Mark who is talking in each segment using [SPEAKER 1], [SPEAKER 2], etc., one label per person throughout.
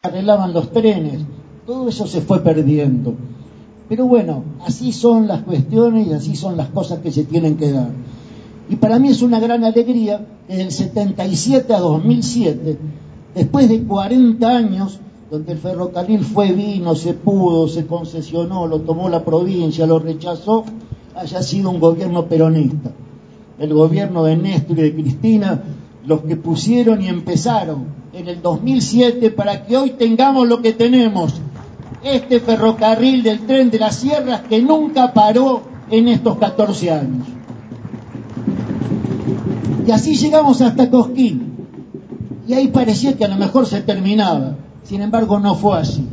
[SPEAKER 1] arreglaban los trenes, todo eso se fue perdiendo. Pero bueno, así son las cuestiones y así son las cosas que se tienen que dar. Y para mí es una gran alegría que del 77 a 2007, después de 40 años, donde el ferrocarril fue, vino, se pudo, se concesionó, lo tomó la provincia, lo rechazó, haya sido un gobierno peronista. El gobierno de Néstor y de Cristina, los que pusieron y empezaron en el 2007 para que hoy tengamos lo que tenemos, este ferrocarril del tren de las sierras que nunca paró en estos 14 años. Y así llegamos hasta Cosquín. Y ahí parecía que a lo mejor se terminaba. Sin embargo, no fue así.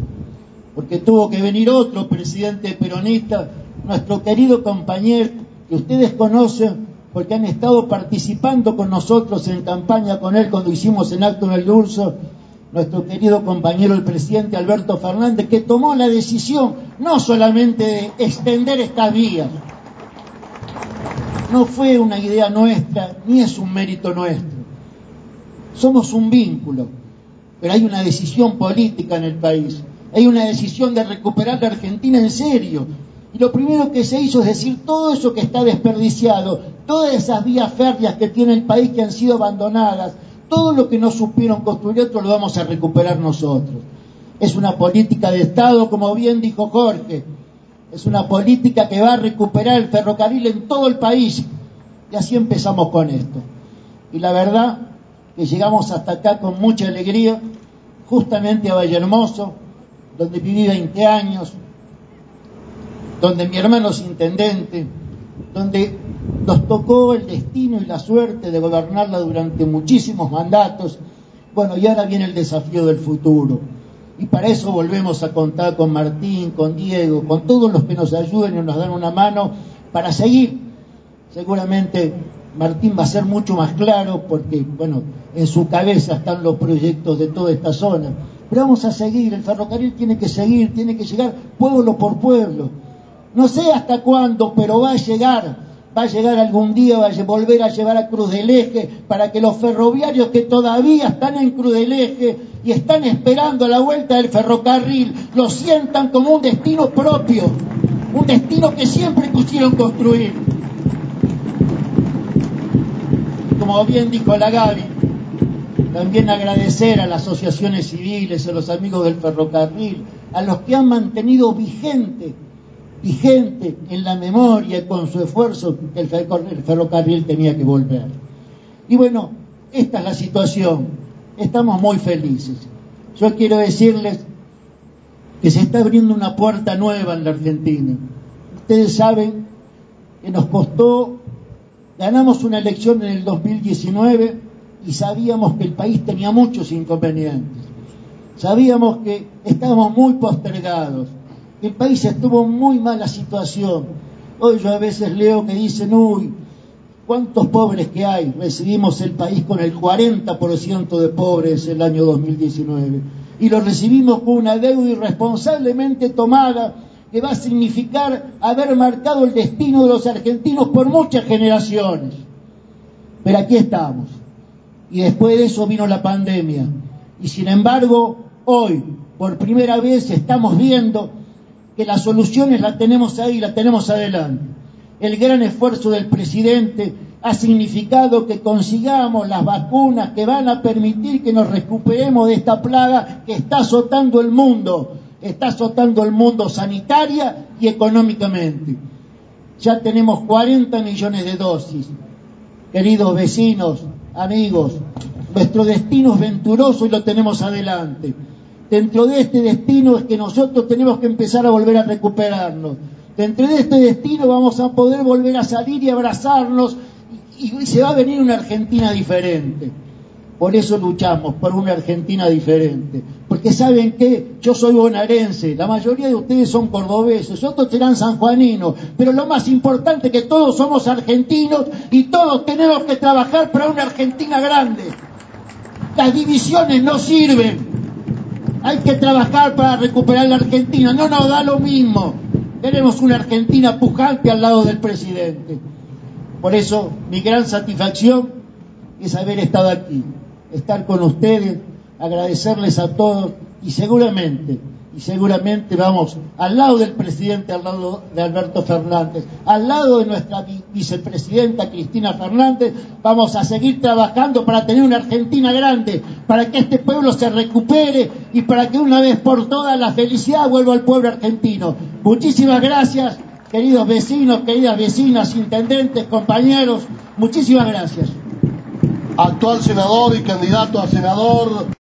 [SPEAKER 1] Porque tuvo que venir otro presidente peronista, nuestro querido compañero, que ustedes conocen, porque han estado participando con nosotros en campaña con él cuando hicimos el acto en el Urso, nuestro querido compañero el presidente Alberto Fernández, que tomó la decisión no solamente de extender esta vía, no fue una idea nuestra, ni es un mérito nuestro. Somos un vínculo, pero hay una decisión política en el país, hay una decisión de recuperar la Argentina en serio, y lo primero que se hizo es decir todo eso que está desperdiciado, todas esas vías férreas que tiene el país que han sido abandonadas, todo lo que no supieron construir otros lo vamos a recuperar nosotros. Es una política de Estado, como bien dijo Jorge, es una política que va a recuperar el ferrocarril en todo el país. Y así empezamos con esto. Y la verdad que llegamos hasta acá con mucha alegría, justamente a Valle Hermoso, donde viví 20 años, donde mi hermano es intendente, donde nos tocó el destino y la suerte de gobernarla durante muchísimos mandatos. Bueno, y ahora viene el desafío del futuro. Y para eso volvemos a contar con Martín, con Diego, con todos los que nos ayuden y nos dan una mano para seguir. Seguramente Martín va a ser mucho más claro porque, bueno, en su cabeza están los proyectos de toda esta zona. Pero vamos a seguir, el ferrocarril tiene que seguir, tiene que llegar pueblo por pueblo no sé hasta cuándo, pero va a llegar, va a llegar algún día, va a volver a llevar a Cruz del Eje para que los ferroviarios que todavía están en Cruz del Eje y están esperando la vuelta del ferrocarril, lo sientan como un destino propio, un destino que siempre quisieron construir. Como bien dijo la Gaby, también agradecer a las asociaciones civiles, a los amigos del ferrocarril, a los que han mantenido vigente vigente en la memoria con su esfuerzo que el, ferrocarril tenía que volver. Y bueno, esta es la situación. Estamos muy felices. Yo quiero decirles que se está abriendo una puerta nueva en la Argentina. Ustedes saben que nos costó, ganamos una elección en el 2019 y sabíamos que el país tenía muchos inconvenientes. Sabíamos que estábamos muy postergados el país estuvo en muy mala situación. Hoy yo a veces leo que dicen, uy, ¿cuántos pobres que hay? Recibimos el país con el 40% de pobres el año 2019. Y lo recibimos con una deuda irresponsablemente tomada que va a significar haber marcado el destino de los argentinos por muchas generaciones. Pero aquí estamos. Y después de eso vino la pandemia. Y sin embargo, hoy, por primera vez, estamos viendo que las soluciones las tenemos ahí, las tenemos adelante. El gran esfuerzo del presidente ha significado que consigamos las vacunas que van a permitir que nos recuperemos de esta plaga que está azotando el mundo, está azotando el mundo sanitaria y económicamente. Ya tenemos 40 millones de dosis. Queridos vecinos, amigos, nuestro destino es venturoso y lo tenemos adelante. Dentro de este destino es que nosotros tenemos que empezar a volver a recuperarnos. Dentro de este destino vamos a poder volver a salir y abrazarnos y, se va a venir una Argentina diferente. Por eso luchamos, por una Argentina diferente. Porque saben que yo soy bonaerense, la mayoría de ustedes son cordobeses, otros serán sanjuaninos, pero lo más importante es que todos somos argentinos y todos tenemos que trabajar para una Argentina grande. Las divisiones no sirven, hay que trabajar para recuperar la Argentina. No nos da lo mismo. Queremos una Argentina pujante al lado del presidente. Por eso mi gran satisfacción es haber estado aquí, estar con ustedes, agradecerles a todos y seguramente, y seguramente vamos al lado del presidente, al lado de Alberto Fernández, al lado de nuestra vicepresidenta Cristina Fernández, vamos a seguir trabajando para tener una Argentina grande, para que este pueblo se recupere y para que una vez por todas la felicidad vuelva al pueblo argentino. Muchísimas gracias, queridos vecinos, queridas vecinas, intendentes, compañeros, muchísimas gracias.
[SPEAKER 2] Actual senador y candidato a senador.